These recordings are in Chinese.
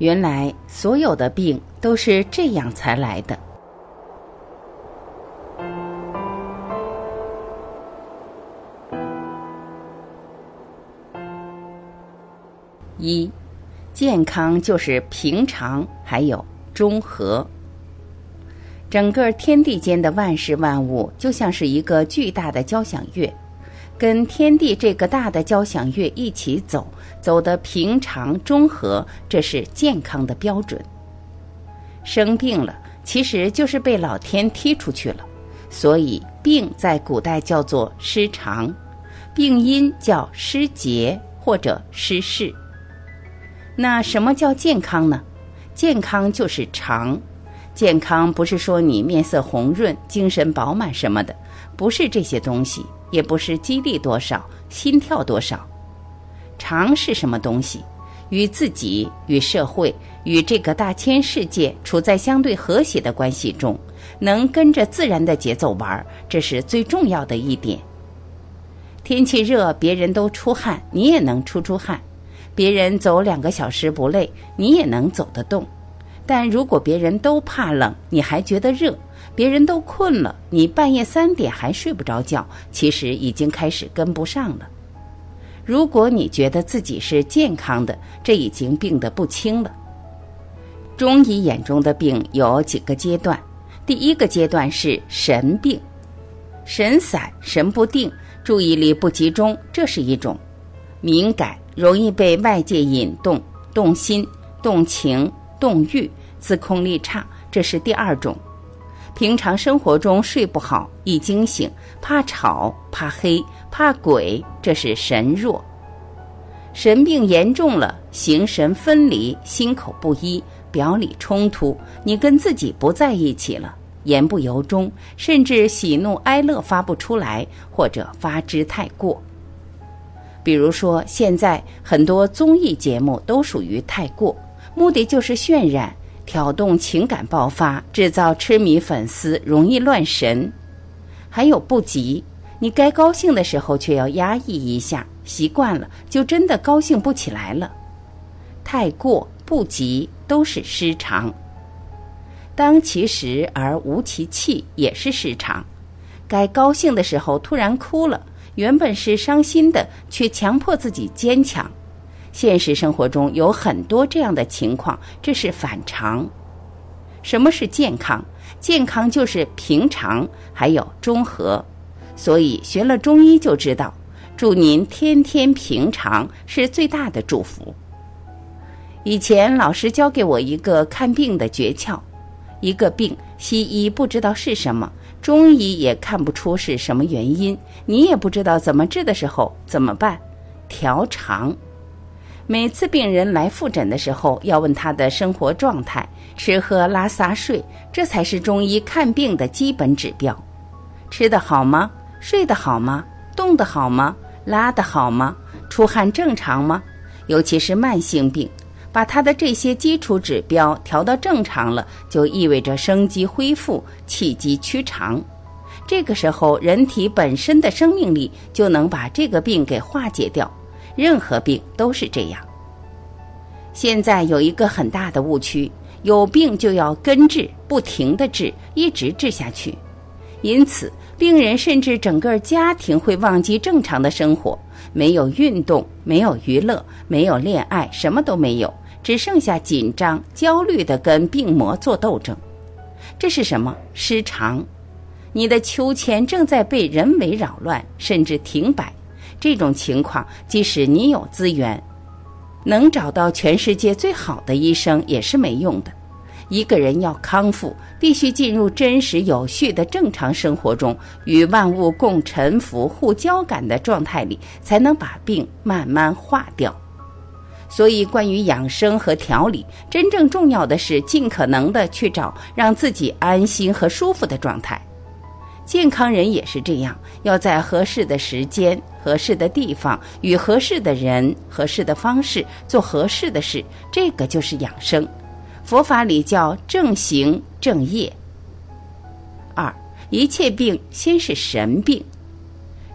原来所有的病都是这样才来的。一，健康就是平常，还有中和。整个天地间的万事万物就像是一个巨大的交响乐，跟天地这个大的交响乐一起走，走的平常中和，这是健康的标准。生病了，其实就是被老天踢出去了，所以病在古代叫做失常，病因叫失节或者失势。那什么叫健康呢？健康就是常。健康不是说你面色红润、精神饱满什么的，不是这些东西，也不是肌力多少、心跳多少。常是什么东西？与自己、与社会、与这个大千世界处在相对和谐的关系中，能跟着自然的节奏玩，这是最重要的一点。天气热，别人都出汗，你也能出出汗。别人走两个小时不累，你也能走得动。但如果别人都怕冷，你还觉得热；别人都困了，你半夜三点还睡不着觉，其实已经开始跟不上了。如果你觉得自己是健康的，这已经病得不轻了。中医眼中的病有几个阶段，第一个阶段是神病，神散、神不定、注意力不集中，这是一种；敏感。容易被外界引动、动心、动情、动欲，自控力差，这是第二种。平常生活中睡不好，易惊醒，怕吵、怕黑、怕鬼，这是神弱。神病严重了，形神分离，心口不一，表里冲突，你跟自己不在一起了，言不由衷，甚至喜怒哀乐发不出来，或者发之太过。比如说，现在很多综艺节目都属于太过，目的就是渲染、挑动情感爆发，制造痴迷粉丝，容易乱神。还有不急，你该高兴的时候却要压抑一下，习惯了就真的高兴不起来了。太过不急都是失常，当其时而无其气也是失常。该高兴的时候突然哭了。原本是伤心的，却强迫自己坚强。现实生活中有很多这样的情况，这是反常。什么是健康？健康就是平常，还有中和。所以学了中医就知道，祝您天天平常是最大的祝福。以前老师教给我一个看病的诀窍：一个病，西医不知道是什么。中医也看不出是什么原因，你也不知道怎么治的时候怎么办？调肠。每次病人来复诊的时候，要问他的生活状态、吃喝拉撒睡，这才是中医看病的基本指标。吃得好吗？睡得好吗？动得好吗？拉得好吗？出汗正常吗？尤其是慢性病。把他的这些基础指标调到正常了，就意味着生机恢复、气机趋长。这个时候，人体本身的生命力就能把这个病给化解掉。任何病都是这样。现在有一个很大的误区：有病就要根治，不停的治，一直治下去。因此，病人甚至整个家庭会忘记正常的生活，没有运动，没有娱乐，没有恋爱，什么都没有。只剩下紧张、焦虑的跟病魔做斗争，这是什么失常？你的秋千正在被人为扰乱，甚至停摆。这种情况，即使你有资源，能找到全世界最好的医生，也是没用的。一个人要康复，必须进入真实有序的正常生活中，与万物共沉浮、互交感的状态里，才能把病慢慢化掉。所以，关于养生和调理，真正重要的是尽可能的去找让自己安心和舒服的状态。健康人也是这样，要在合适的时间、合适的地方、与合适的人、合适的方式做合适的事，这个就是养生。佛法里叫正行正业。二，一切病先是神病。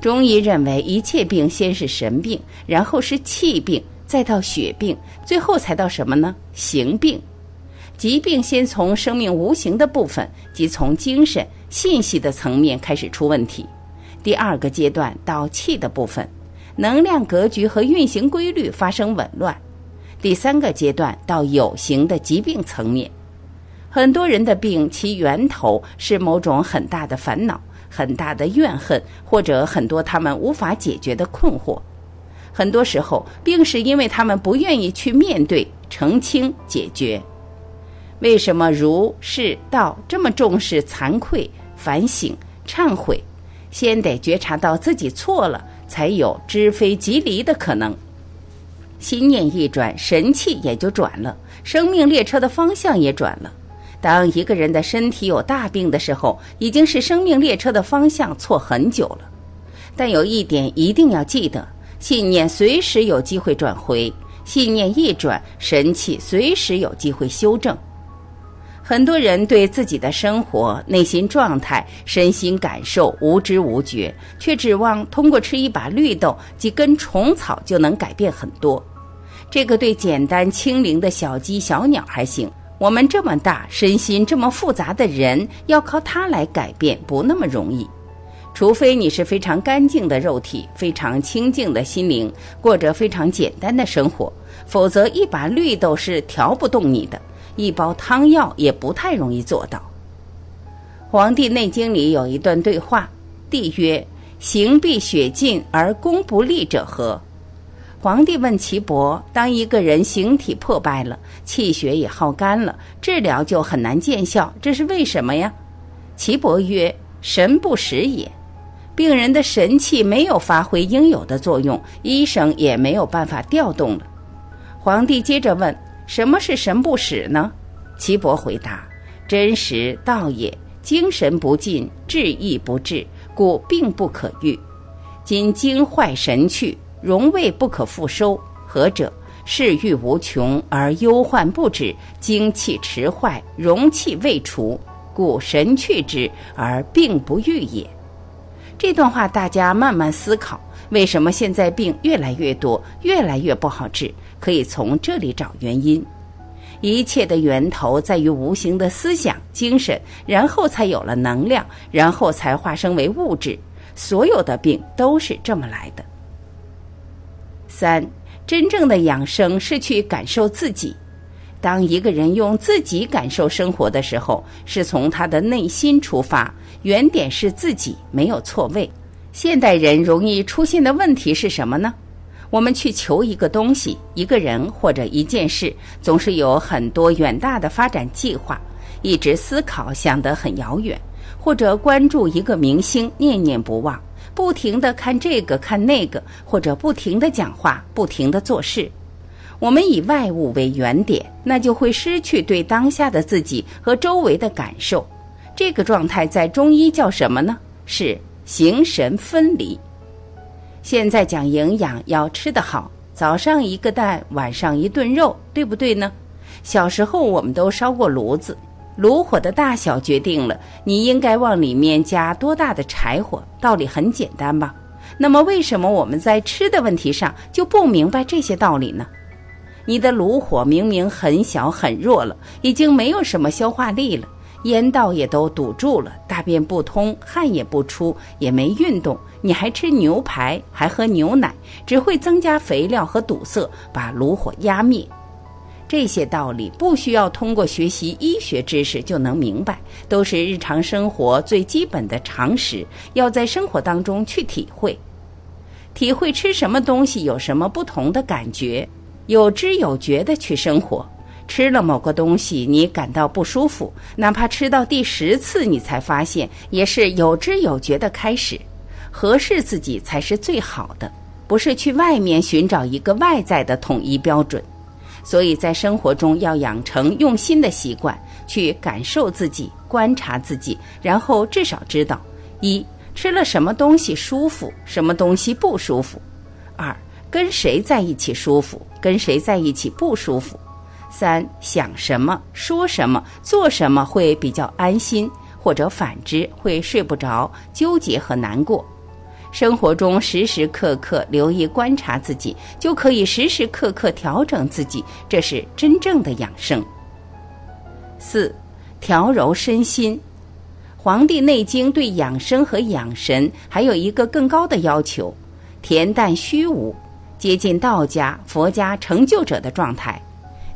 中医认为，一切病先是神病，然后是气病。再到血病，最后才到什么呢？形病。疾病先从生命无形的部分，即从精神信息的层面开始出问题。第二个阶段到气的部分，能量格局和运行规律发生紊乱。第三个阶段到有形的疾病层面，很多人的病其源头是某种很大的烦恼、很大的怨恨，或者很多他们无法解决的困惑。很多时候，病是因为他们不愿意去面对、澄清、解决。为什么儒释道这么重视惭愧、反省、忏悔？先得觉察到自己错了，才有知非即离的可能。心念一转，神气也就转了，生命列车的方向也转了。当一个人的身体有大病的时候，已经是生命列车的方向错很久了。但有一点一定要记得：信念随时有机会转回，信念一转，神气随时有机会修正。很多人对自己的生活、内心状态、身心感受无知无觉，却指望通过吃一把绿豆、几根虫草就能改变很多。这个对简单轻灵的小鸡、小鸟还行，我们这么大、身心这么复杂的人，要靠它来改变不那么容易。除非你是非常干净的肉体、非常清净的心灵，过着非常简单的生活，否则一把绿豆是调不动你的。一包汤药也不太容易做到。《黄帝内经》里有一段对话，帝曰：“行必血尽而功不立者何？”皇帝问岐伯：“当一个人形体破败了，气血也耗干了，治疗就很难见效，这是为什么呀？”岐伯曰：“神不使也。病人的神气没有发挥应有的作用，医生也没有办法调动了。”皇帝接着问。什么是神不使呢？岐伯回答：“真实道也，精神不进，志意不至，故病不可愈。今精坏神去，荣卫不可复收。何者？事欲无穷而忧患不止，精气迟坏，容气未除，故神去之而病不愈也。”这段话大家慢慢思考：为什么现在病越来越多，越来越不好治？可以从这里找原因，一切的源头在于无形的思想、精神，然后才有了能量，然后才化生为物质。所有的病都是这么来的。三，真正的养生是去感受自己。当一个人用自己感受生活的时候，是从他的内心出发，原点是自己，没有错位。现代人容易出现的问题是什么呢？我们去求一个东西、一个人或者一件事，总是有很多远大的发展计划，一直思考想得很遥远，或者关注一个明星念念不忘，不停地看这个看那个，或者不停地讲话、不停地做事。我们以外物为原点，那就会失去对当下的自己和周围的感受。这个状态在中医叫什么呢？是形神分离。现在讲营养要吃得好，早上一个蛋，晚上一顿肉，对不对呢？小时候我们都烧过炉子，炉火的大小决定了你应该往里面加多大的柴火，道理很简单吧？那么为什么我们在吃的问题上就不明白这些道理呢？你的炉火明明很小很弱了，已经没有什么消化力了。烟道也都堵住了，大便不通，汗也不出，也没运动，你还吃牛排，还喝牛奶，只会增加肥料和堵塞，把炉火压灭。这些道理不需要通过学习医学知识就能明白，都是日常生活最基本的常识，要在生活当中去体会，体会吃什么东西有什么不同的感觉，有知有觉的去生活。吃了某个东西，你感到不舒服，哪怕吃到第十次，你才发现，也是有知有觉的开始。合适自己才是最好的，不是去外面寻找一个外在的统一标准。所以在生活中要养成用心的习惯，去感受自己，观察自己，然后至少知道：一吃了什么东西舒服，什么东西不舒服；二跟谁在一起舒服，跟谁在一起不舒服。三想什么说什么做什么会比较安心，或者反之会睡不着、纠结和难过。生活中时时刻刻留意观察自己，就可以时时刻刻调整自己，这是真正的养生。四，调柔身心。《黄帝内经》对养生和养神还有一个更高的要求：恬淡虚无，接近道家、佛家成就者的状态。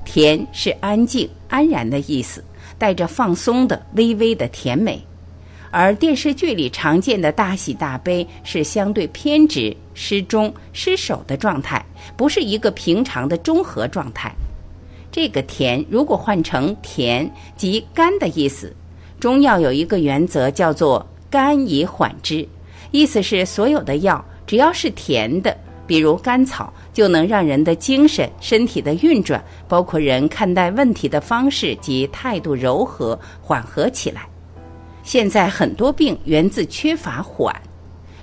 甜是安静、安然的意思，带着放松的、微微的甜美。而电视剧里常见的大喜大悲是相对偏执、失中、失守的状态，不是一个平常的中和状态。这个“甜”如果换成“甜”即甘的意思，中药有一个原则叫做“甘以缓之”，意思是所有的药只要是甜的，比如甘草，就能让人的精神、身体的运转，包括人看待问题的方式及态度柔和、缓和起来。现在很多病源自缺乏缓，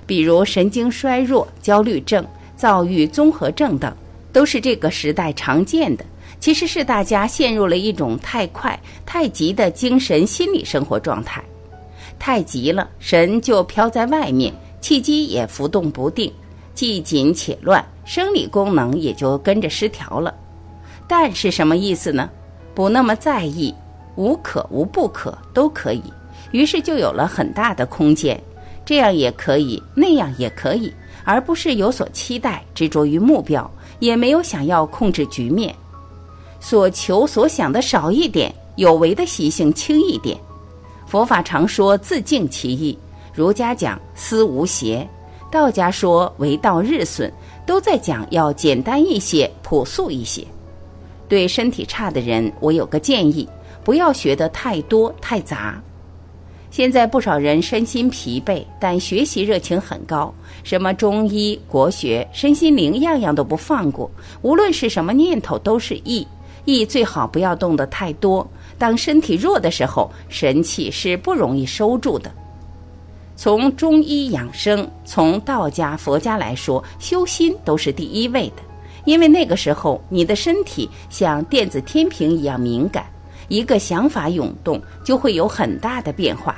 比如神经衰弱、焦虑症、躁郁综合症等，都是这个时代常见的。其实是大家陷入了一种太快、太急的精神心理生活状态。太急了，神就飘在外面，气机也浮动不定，既紧且乱，生理功能也就跟着失调了。但是什么意思呢？不那么在意，无可无不可都可以。于是就有了很大的空间，这样也可以，那样也可以，而不是有所期待、执着于目标，也没有想要控制局面，所求所想的少一点，有为的习性轻一点。佛法常说自净其意，儒家讲思无邪，道家说为道日损，都在讲要简单一些、朴素一些。对身体差的人，我有个建议：不要学得太多太杂。现在不少人身心疲惫，但学习热情很高，什么中医、国学、身心灵，样样都不放过。无论是什么念头，都是意。意最好不要动得太多。当身体弱的时候，神气是不容易收住的。从中医养生，从道家、佛家来说，修心都是第一位的，因为那个时候你的身体像电子天平一样敏感。一个想法涌动，就会有很大的变化。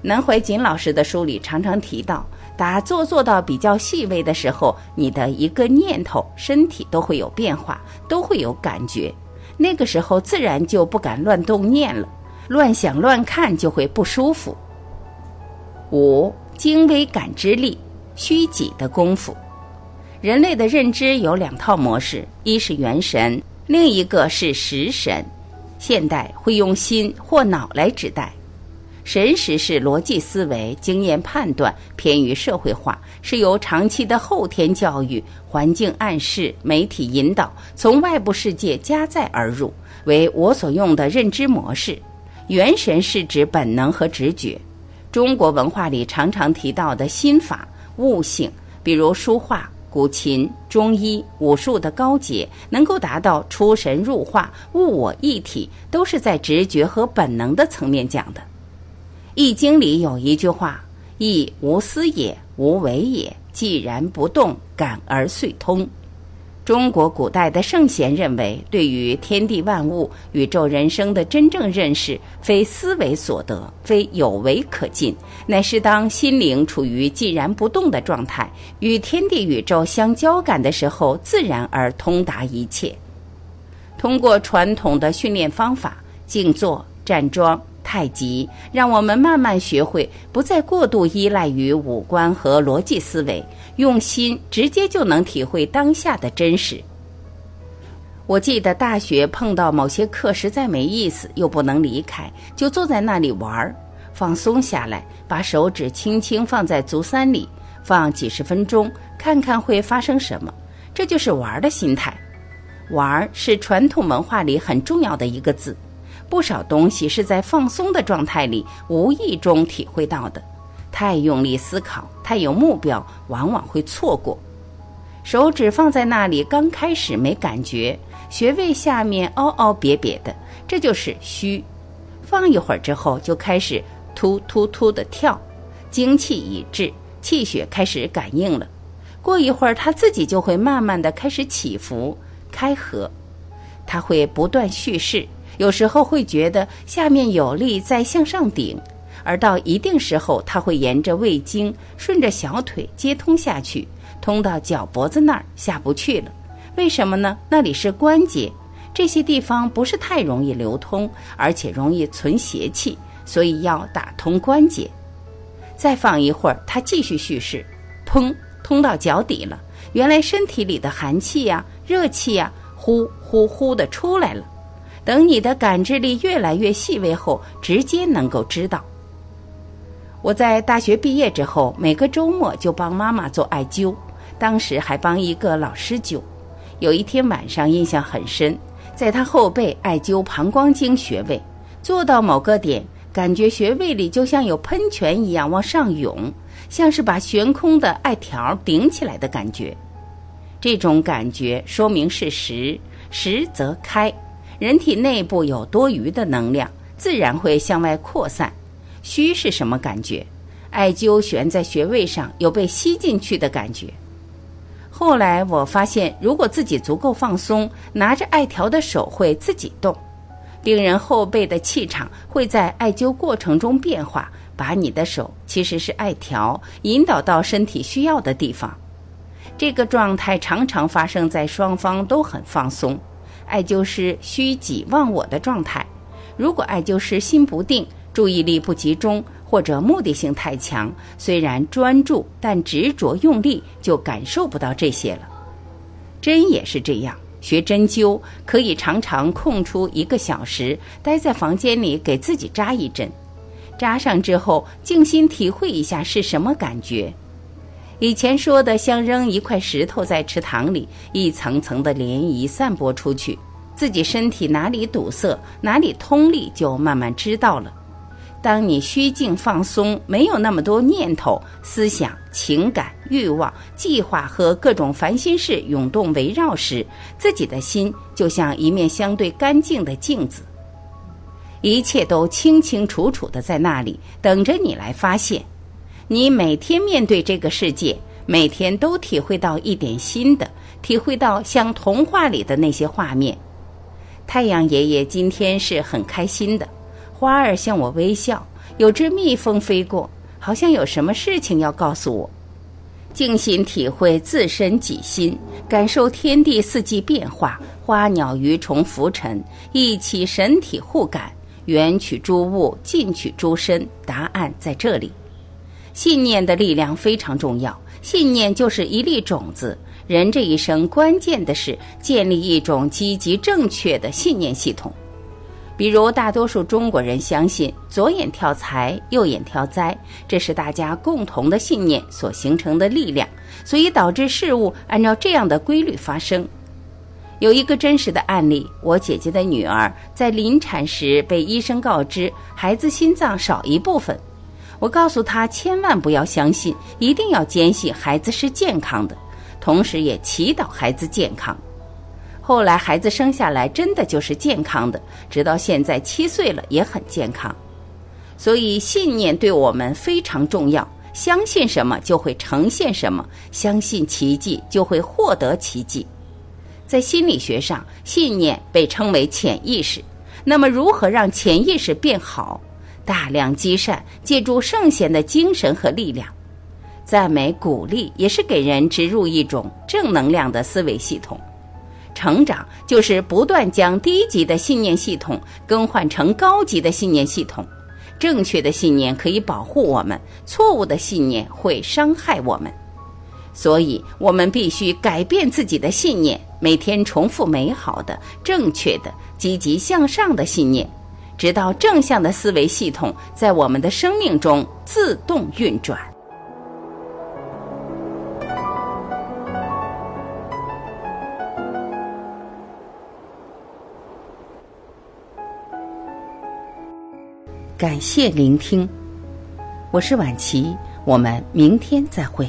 南怀瑾老师的书里常常提到，打坐做到比较细微的时候，你的一个念头，身体都会有变化，都会有感觉。那个时候自然就不敢乱动念了，乱想乱看就会不舒服。五精微感知力，虚己的功夫。人类的认知有两套模式，一是元神，另一个是识神。现代会用心或脑来指代，神识是逻辑思维、经验判断，偏于社会化，是由长期的后天教育、环境暗示、媒体引导，从外部世界加载而入，为我所用的认知模式。元神是指本能和直觉。中国文化里常常提到的心法、悟性，比如书画。古琴、中医、武术的高洁，能够达到出神入化、物我一体，都是在直觉和本能的层面讲的。《易经》里有一句话：“易无思也，无为也，既然不动，感而遂通。”中国古代的圣贤认为，对于天地万物、宇宙人生的真正认识，非思维所得，非有为可尽，乃是当心灵处于寂然不动的状态，与天地宇宙相交感的时候，自然而通达一切。通过传统的训练方法，静坐、站桩。太极让我们慢慢学会，不再过度依赖于五官和逻辑思维，用心直接就能体会当下的真实。我记得大学碰到某些课实在没意思，又不能离开，就坐在那里玩，放松下来，把手指轻轻放在足三里，放几十分钟，看看会发生什么。这就是玩的心态。玩是传统文化里很重要的一个字。不少东西是在放松的状态里无意中体会到的，太用力思考，太有目标，往往会错过。手指放在那里，刚开始没感觉，穴位下面凹凹瘪瘪的，这就是虚。放一会儿之后，就开始突突突的跳，精气已至，气血开始感应了。过一会儿，它自己就会慢慢的开始起伏开合，它会不断蓄势。有时候会觉得下面有力在向上顶，而到一定时候，它会沿着胃经顺着小腿接通下去，通到脚脖子那儿下不去了。为什么呢？那里是关节，这些地方不是太容易流通，而且容易存邪气，所以要打通关节。再放一会儿，它继续蓄势，砰，通到脚底了。原来身体里的寒气呀、热气呀，呼呼呼的出来了。等你的感知力越来越细微后，直接能够知道。我在大学毕业之后，每个周末就帮妈妈做艾灸，当时还帮一个老师灸。有一天晚上印象很深，在他后背艾灸膀胱经穴位，做到某个点。感觉穴位里就像有喷泉一样往上涌，像是把悬空的艾条顶起来的感觉。这种感觉说明是实，实则开。人体内部有多余的能量，自然会向外扩散。虚是什么感觉？艾灸悬在穴位上，有被吸进去的感觉。后来我发现，如果自己足够放松，拿着艾条的手会自己动。病人后背的气场会在艾灸过程中变化，把你的手其实是艾条引导到身体需要的地方。这个状态常常发生在双方都很放松，艾灸师虚己忘我的状态。如果艾灸师心不定、注意力不集中或者目的性太强，虽然专注，但执着用力就感受不到这些了。针也是这样。学针灸可以常常空出一个小时，待在房间里给自己扎一针，扎上之后静心体会一下是什么感觉。以前说的像扔一块石头在池塘里，一层层的涟漪散播出去，自己身体哪里堵塞，哪里通力，就慢慢知道了。当你虚静放松，没有那么多念头、思想、情感、欲望、计划和各种烦心事涌动围绕时，自己的心就像一面相对干净的镜子，一切都清清楚楚的在那里等着你来发现。你每天面对这个世界，每天都体会到一点新的，体会到像童话里的那些画面。太阳爷爷今天是很开心的。花儿向我微笑，有只蜜蜂飞过，好像有什么事情要告诉我。静心体会自身己心，感受天地四季变化，花鸟鱼虫浮沉，一起神体互感，缘取诸物，尽取诸身。答案在这里。信念的力量非常重要，信念就是一粒种子。人这一生关键的是建立一种积极正确的信念系统。比如，大多数中国人相信左眼跳财，右眼跳灾，这是大家共同的信念所形成的力量，所以导致事物按照这样的规律发生。有一个真实的案例：我姐姐的女儿在临产时被医生告知孩子心脏少一部分，我告诉他千万不要相信，一定要坚信孩子是健康的，同时也祈祷孩子健康。后来孩子生下来真的就是健康的，直到现在七岁了也很健康。所以信念对我们非常重要，相信什么就会呈现什么，相信奇迹就会获得奇迹。在心理学上，信念被称为潜意识。那么如何让潜意识变好？大量积善，借助圣贤的精神和力量，赞美鼓励也是给人植入一种正能量的思维系统。成长就是不断将低级的信念系统更换成高级的信念系统。正确的信念可以保护我们，错误的信念会伤害我们。所以，我们必须改变自己的信念，每天重复美好的、正确的、积极向上的信念，直到正向的思维系统在我们的生命中自动运转。感谢聆听，我是婉琪，我们明天再会。